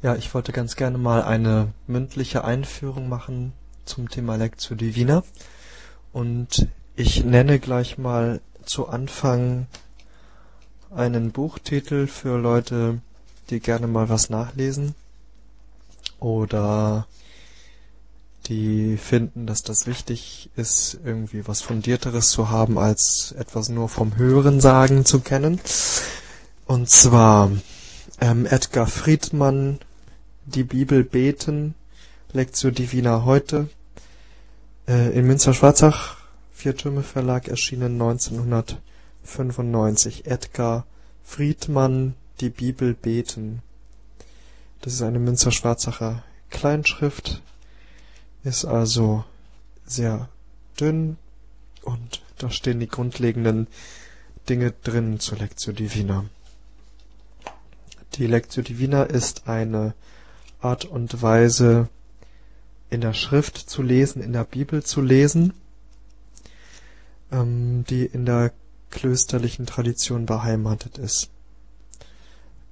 Ja, ich wollte ganz gerne mal eine mündliche Einführung machen zum Thema Lectio Divina und ich nenne gleich mal zu Anfang einen Buchtitel für Leute, die gerne mal was nachlesen oder die finden, dass das wichtig ist, irgendwie was Fundierteres zu haben, als etwas nur vom Hören sagen zu kennen. Und zwar ähm, Edgar Friedmann die Bibel beten, Lectio Divina heute, äh, in Münster-Schwarzach, Viertürme Verlag, erschienen 1995. Edgar Friedmann, die Bibel beten. Das ist eine Münster-Schwarzacher Kleinschrift, ist also sehr dünn und da stehen die grundlegenden Dinge drin zur Lectio Divina. Die Lectio Divina ist eine Art und Weise in der Schrift zu lesen, in der Bibel zu lesen, ähm, die in der klösterlichen Tradition beheimatet ist.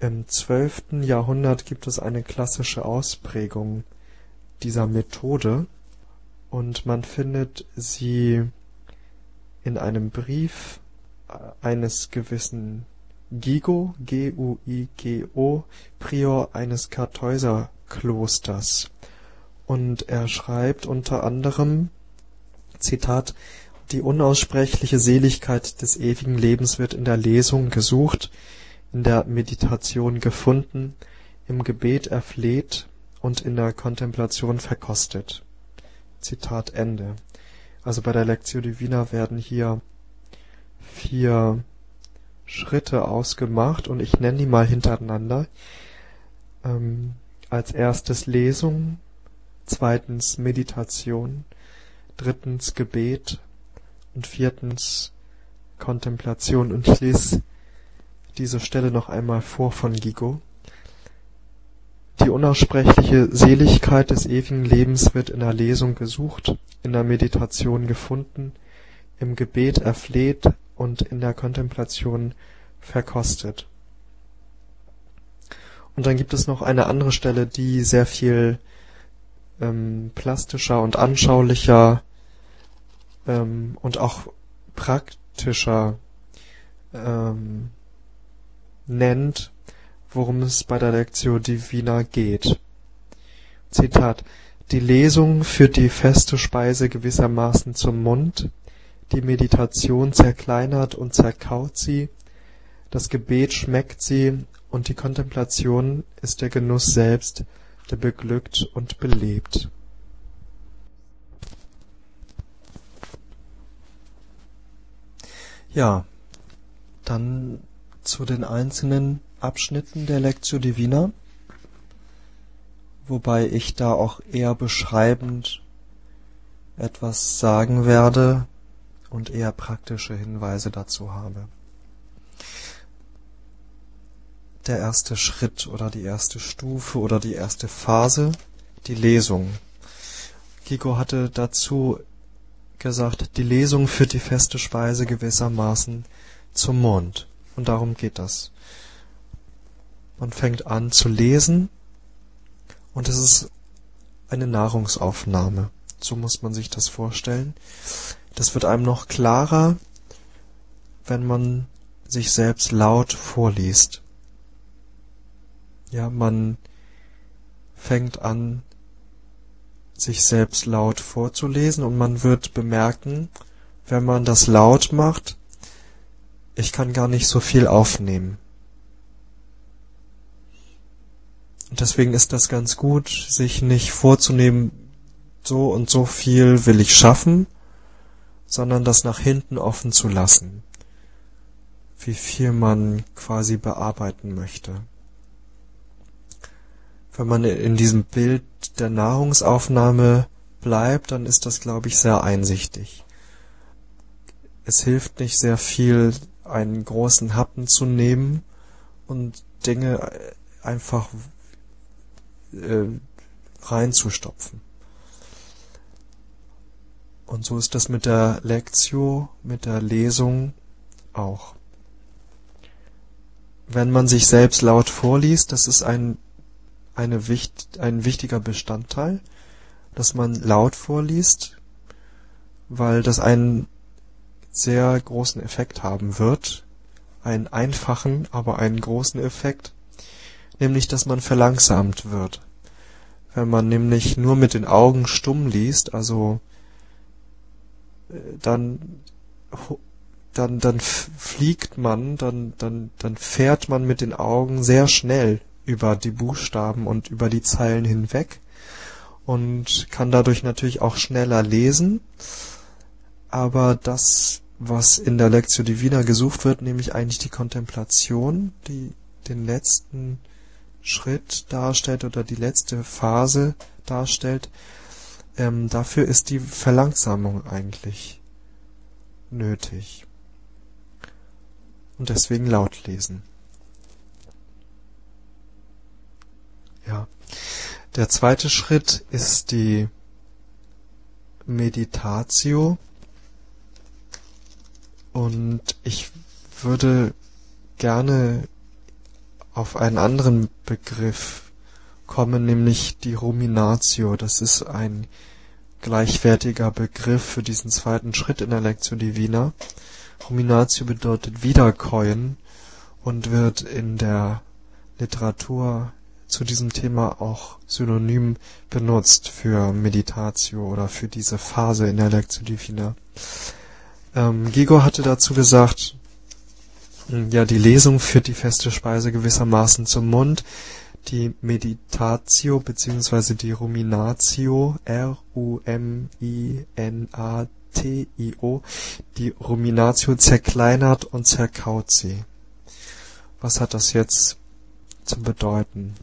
Im zwölften Jahrhundert gibt es eine klassische Ausprägung dieser Methode und man findet sie in einem Brief eines gewissen Gigo, G-U-I-G-O, Prior eines Kartäuserklosters. Und er schreibt unter anderem, Zitat, die unaussprechliche Seligkeit des ewigen Lebens wird in der Lesung gesucht, in der Meditation gefunden, im Gebet erfleht und in der Kontemplation verkostet. Zitat Ende. Also bei der Lectio Divina werden hier vier Schritte ausgemacht und ich nenne die mal hintereinander. Ähm, als erstes Lesung, zweitens Meditation, drittens Gebet und viertens Kontemplation. Und ich lese diese Stelle noch einmal vor von Gigo. Die unaussprechliche Seligkeit des ewigen Lebens wird in der Lesung gesucht, in der Meditation gefunden, im Gebet erfleht und in der Kontemplation verkostet. Und dann gibt es noch eine andere Stelle, die sehr viel ähm, plastischer und anschaulicher ähm, und auch praktischer ähm, nennt, worum es bei der Lectio Divina geht. Zitat Die Lesung führt die feste Speise gewissermaßen zum Mund, die Meditation zerkleinert und zerkaut sie, das Gebet schmeckt sie, und die Kontemplation ist der Genuss selbst, der beglückt und belebt. Ja, dann zu den einzelnen Abschnitten der Lectio Divina, wobei ich da auch eher beschreibend etwas sagen werde, und eher praktische Hinweise dazu habe. Der erste Schritt oder die erste Stufe oder die erste Phase, die Lesung. Kiko hatte dazu gesagt, die Lesung führt die feste Speise gewissermaßen zum Mund. Und darum geht das. Man fängt an zu lesen und es ist eine Nahrungsaufnahme. So muss man sich das vorstellen. Das wird einem noch klarer, wenn man sich selbst laut vorliest. Ja, man fängt an, sich selbst laut vorzulesen und man wird bemerken, wenn man das laut macht, ich kann gar nicht so viel aufnehmen. Und deswegen ist das ganz gut, sich nicht vorzunehmen, so und so viel will ich schaffen, sondern das nach hinten offen zu lassen, wie viel man quasi bearbeiten möchte. Wenn man in diesem Bild der Nahrungsaufnahme bleibt, dann ist das, glaube ich, sehr einsichtig. Es hilft nicht sehr viel, einen großen Happen zu nehmen und Dinge einfach äh, reinzustopfen. Und so ist das mit der Lectio, mit der Lesung auch. Wenn man sich selbst laut vorliest, das ist ein, eine wicht, ein wichtiger Bestandteil, dass man laut vorliest, weil das einen sehr großen Effekt haben wird, einen einfachen, aber einen großen Effekt, nämlich dass man verlangsamt wird. Wenn man nämlich nur mit den Augen stumm liest, also äh, dann dann dann fliegt man, dann dann dann fährt man mit den Augen sehr schnell über die Buchstaben und über die Zeilen hinweg und kann dadurch natürlich auch schneller lesen. Aber das, was in der Lectio Divina gesucht wird, nämlich eigentlich die Kontemplation, die den letzten Schritt darstellt oder die letzte Phase darstellt, ähm, dafür ist die Verlangsamung eigentlich nötig. Und deswegen laut lesen. Ja. Der zweite Schritt ist die Meditatio. Und ich würde gerne auf einen anderen Begriff kommen, nämlich die Ruminatio. Das ist ein gleichwertiger Begriff für diesen zweiten Schritt in der Lectio Divina. Ruminatio bedeutet Wiederkäuen und wird in der Literatur zu diesem Thema auch synonym benutzt für Meditatio oder für diese Phase in der Lectio Divina. Ähm, Gigor hatte dazu gesagt, ja, die Lesung führt die feste Speise gewissermaßen zum Mund. Die Meditatio bzw. die Ruminatio, R-U-M-I-N-A-T-I-O, die Ruminatio zerkleinert und zerkaut sie. Was hat das jetzt zu bedeuten?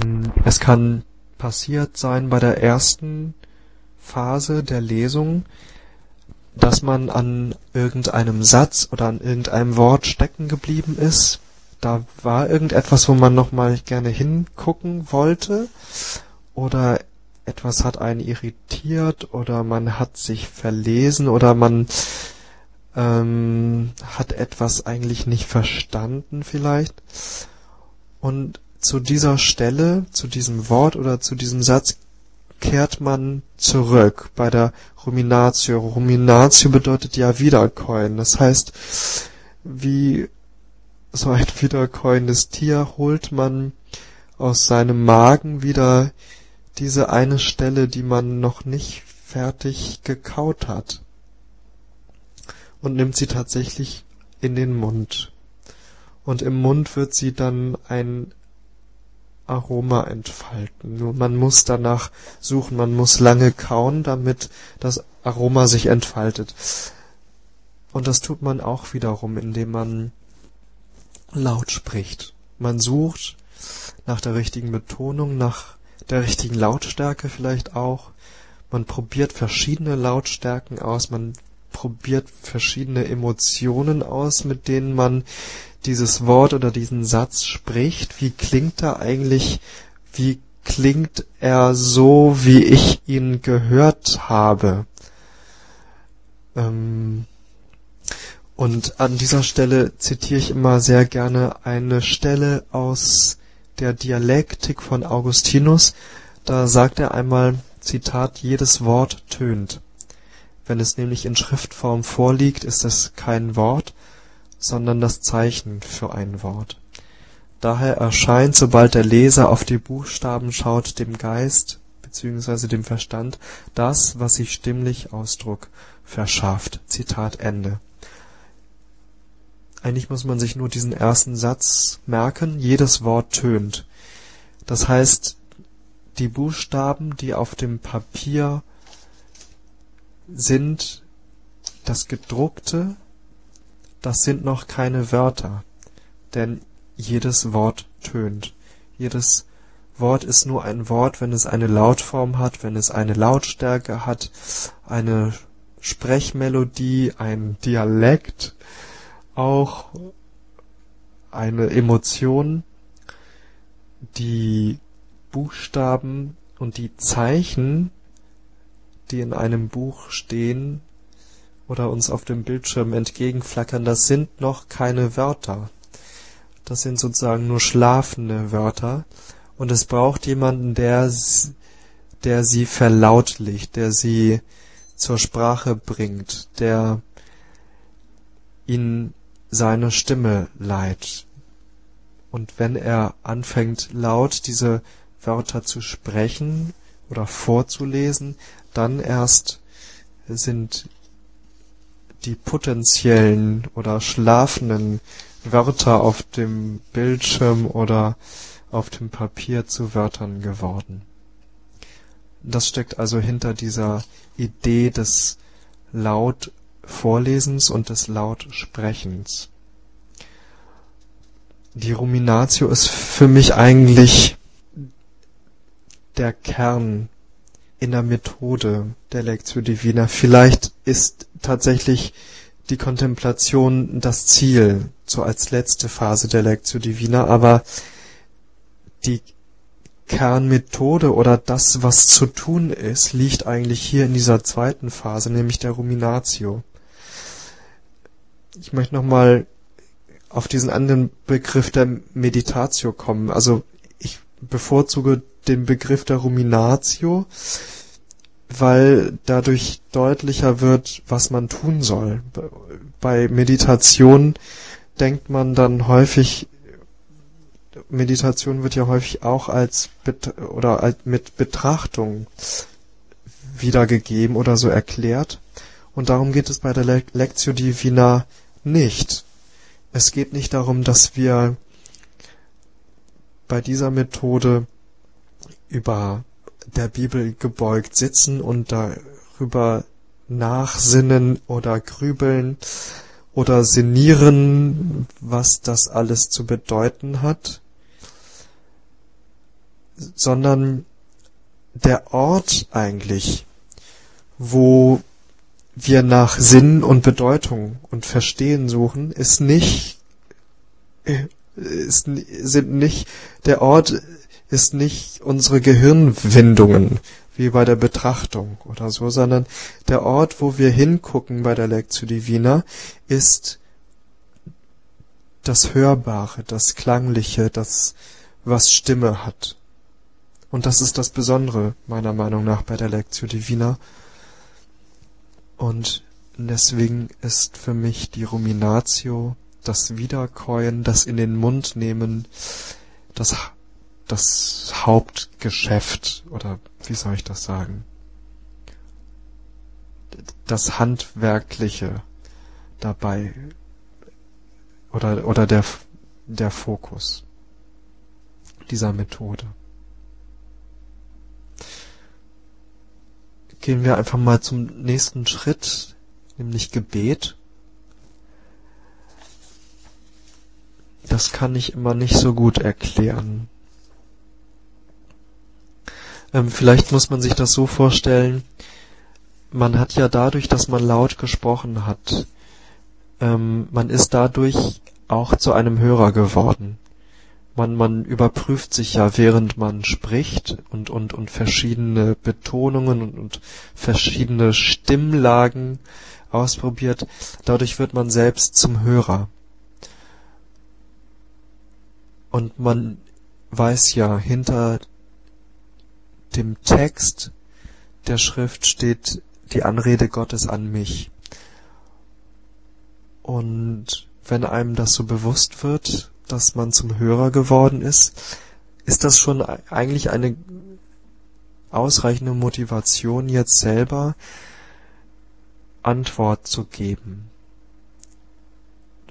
Hm, es kann passiert sein bei der ersten Phase der Lesung, dass man an irgendeinem Satz oder an irgendeinem Wort stecken geblieben ist. Da war irgendetwas, wo man nochmal gerne hingucken wollte oder etwas hat einen irritiert oder man hat sich verlesen oder man ähm, hat etwas eigentlich nicht verstanden vielleicht. Und zu dieser Stelle, zu diesem Wort oder zu diesem Satz kehrt man zurück bei der Ruminatio. Ruminatio bedeutet ja wiederkäuen. Das heißt, wie so ein wiederkäuendes Tier holt man aus seinem Magen wieder diese eine Stelle, die man noch nicht fertig gekaut hat und nimmt sie tatsächlich in den Mund. Und im Mund wird sie dann ein Aroma entfalten. Nur man muss danach suchen, man muss lange kauen, damit das Aroma sich entfaltet. Und das tut man auch wiederum, indem man laut spricht. Man sucht nach der richtigen Betonung, nach der richtigen Lautstärke vielleicht auch. Man probiert verschiedene Lautstärken aus, man probiert verschiedene Emotionen aus, mit denen man dieses Wort oder diesen Satz spricht, wie klingt er eigentlich, wie klingt er so, wie ich ihn gehört habe. Ähm und an dieser Stelle zitiere ich immer sehr gerne eine Stelle aus der Dialektik von Augustinus. Da sagt er einmal, Zitat, jedes Wort tönt. Wenn es nämlich in Schriftform vorliegt, ist es kein Wort, sondern das Zeichen für ein Wort. Daher erscheint, sobald der Leser auf die Buchstaben schaut, dem Geist bzw. dem Verstand das, was sich stimmlich Ausdruck verschafft. Zitat Ende. Eigentlich muss man sich nur diesen ersten Satz merken. Jedes Wort tönt. Das heißt, die Buchstaben, die auf dem Papier sind, das gedruckte das sind noch keine Wörter, denn jedes Wort tönt. Jedes Wort ist nur ein Wort, wenn es eine Lautform hat, wenn es eine Lautstärke hat, eine Sprechmelodie, ein Dialekt, auch eine Emotion. Die Buchstaben und die Zeichen, die in einem Buch stehen, oder uns auf dem Bildschirm entgegenflackern, das sind noch keine Wörter. Das sind sozusagen nur schlafende Wörter. Und es braucht jemanden, der, der sie verlautlicht, der sie zur Sprache bringt, der ihnen seine Stimme leiht. Und wenn er anfängt laut diese Wörter zu sprechen oder vorzulesen, dann erst sind die potenziellen oder schlafenden Wörter auf dem Bildschirm oder auf dem Papier zu Wörtern geworden. Das steckt also hinter dieser Idee des Lautvorlesens und des Lautsprechens. Die Ruminatio ist für mich eigentlich der Kern in der Methode der Lectio Divina. Vielleicht ist tatsächlich die Kontemplation das Ziel, so als letzte Phase der Lectio Divina, aber die Kernmethode oder das, was zu tun ist, liegt eigentlich hier in dieser zweiten Phase, nämlich der Ruminatio. Ich möchte nochmal auf diesen anderen Begriff der Meditatio kommen. Also ich bevorzuge den Begriff der Ruminatio, weil dadurch deutlicher wird, was man tun soll. Bei Meditation denkt man dann häufig, Meditation wird ja häufig auch als oder als mit Betrachtung wiedergegeben oder so erklärt. Und darum geht es bei der Le Lectio Divina nicht. Es geht nicht darum, dass wir bei dieser Methode über der Bibel gebeugt sitzen und darüber nachsinnen oder grübeln oder sinnieren, was das alles zu bedeuten hat, sondern der Ort eigentlich, wo wir nach Sinn und Bedeutung und Verstehen suchen, ist nicht, ist, sind nicht, der Ort ist nicht unsere Gehirnwindungen, wie bei der Betrachtung oder so, sondern der Ort, wo wir hingucken bei der Lectio Divina, ist das Hörbare, das Klangliche, das, was Stimme hat. Und das ist das Besondere, meiner Meinung nach, bei der Lectio Divina. Und deswegen ist für mich die Ruminatio, das Wiederkäuen, das in den Mund nehmen, das das Hauptgeschäft oder wie soll ich das sagen? Das Handwerkliche dabei oder oder der der Fokus dieser Methode. Gehen wir einfach mal zum nächsten Schritt, nämlich Gebet. Das kann ich immer nicht so gut erklären. Ähm, vielleicht muss man sich das so vorstellen, man hat ja dadurch, dass man laut gesprochen hat, ähm, man ist dadurch auch zu einem Hörer geworden. Man, man überprüft sich ja, während man spricht und, und, und verschiedene Betonungen und, und verschiedene Stimmlagen ausprobiert. Dadurch wird man selbst zum Hörer. Und man weiß ja, hinter dem Text der Schrift steht die Anrede Gottes an mich. Und wenn einem das so bewusst wird, dass man zum Hörer geworden ist, ist das schon eigentlich eine ausreichende Motivation, jetzt selber Antwort zu geben.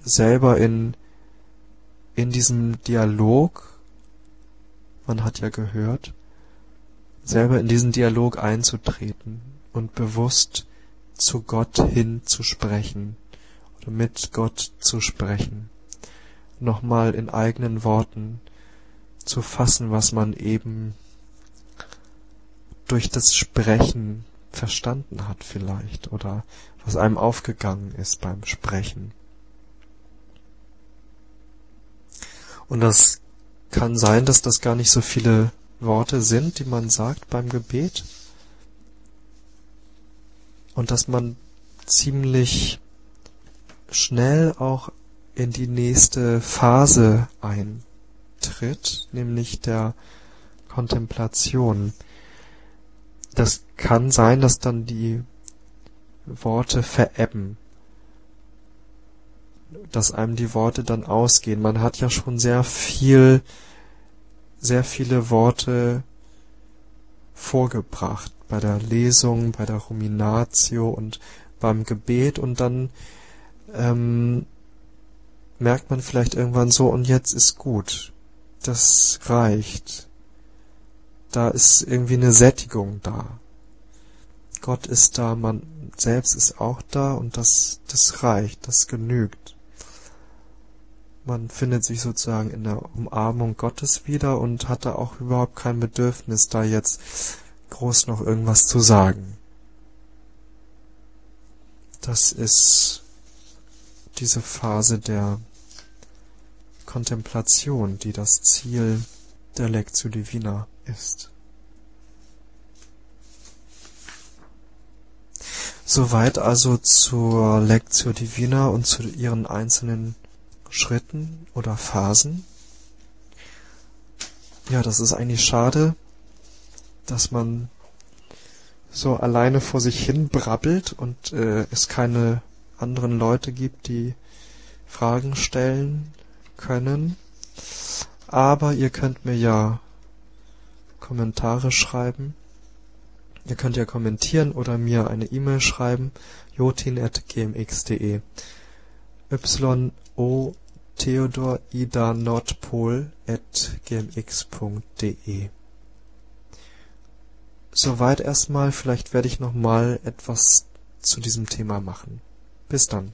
Selber in, in diesem Dialog, man hat ja gehört, selber in diesen Dialog einzutreten und bewusst zu Gott hin zu sprechen oder mit Gott zu sprechen, nochmal in eigenen Worten zu fassen, was man eben durch das Sprechen verstanden hat vielleicht oder was einem aufgegangen ist beim Sprechen. Und das kann sein, dass das gar nicht so viele Worte sind, die man sagt beim Gebet und dass man ziemlich schnell auch in die nächste Phase eintritt, nämlich der Kontemplation. Das kann sein, dass dann die Worte verebben, dass einem die Worte dann ausgehen. Man hat ja schon sehr viel, sehr viele Worte vorgebracht bei der Lesung, bei der Ruminatio und beim Gebet und dann ähm, merkt man vielleicht irgendwann so und jetzt ist gut. Das reicht. Da ist irgendwie eine Sättigung da. Gott ist da, man selbst ist auch da und das, das reicht, das genügt. Man findet sich sozusagen in der Umarmung Gottes wieder und hat da auch überhaupt kein Bedürfnis, da jetzt groß noch irgendwas zu sagen. Das ist diese Phase der Kontemplation, die das Ziel der Lectio Divina ist. Soweit also zur Lectio Divina und zu ihren einzelnen Schritten oder Phasen. Ja, das ist eigentlich schade, dass man so alleine vor sich hin brabbelt und äh, es keine anderen Leute gibt, die Fragen stellen können. Aber ihr könnt mir ja Kommentare schreiben Ihr könnt ja kommentieren oder mir eine E-Mail schreiben jotin@gmx.de y-o Theodor Ida Nordpol at gmx.de Soweit erstmal, vielleicht werde ich noch mal etwas zu diesem Thema machen. Bis dann.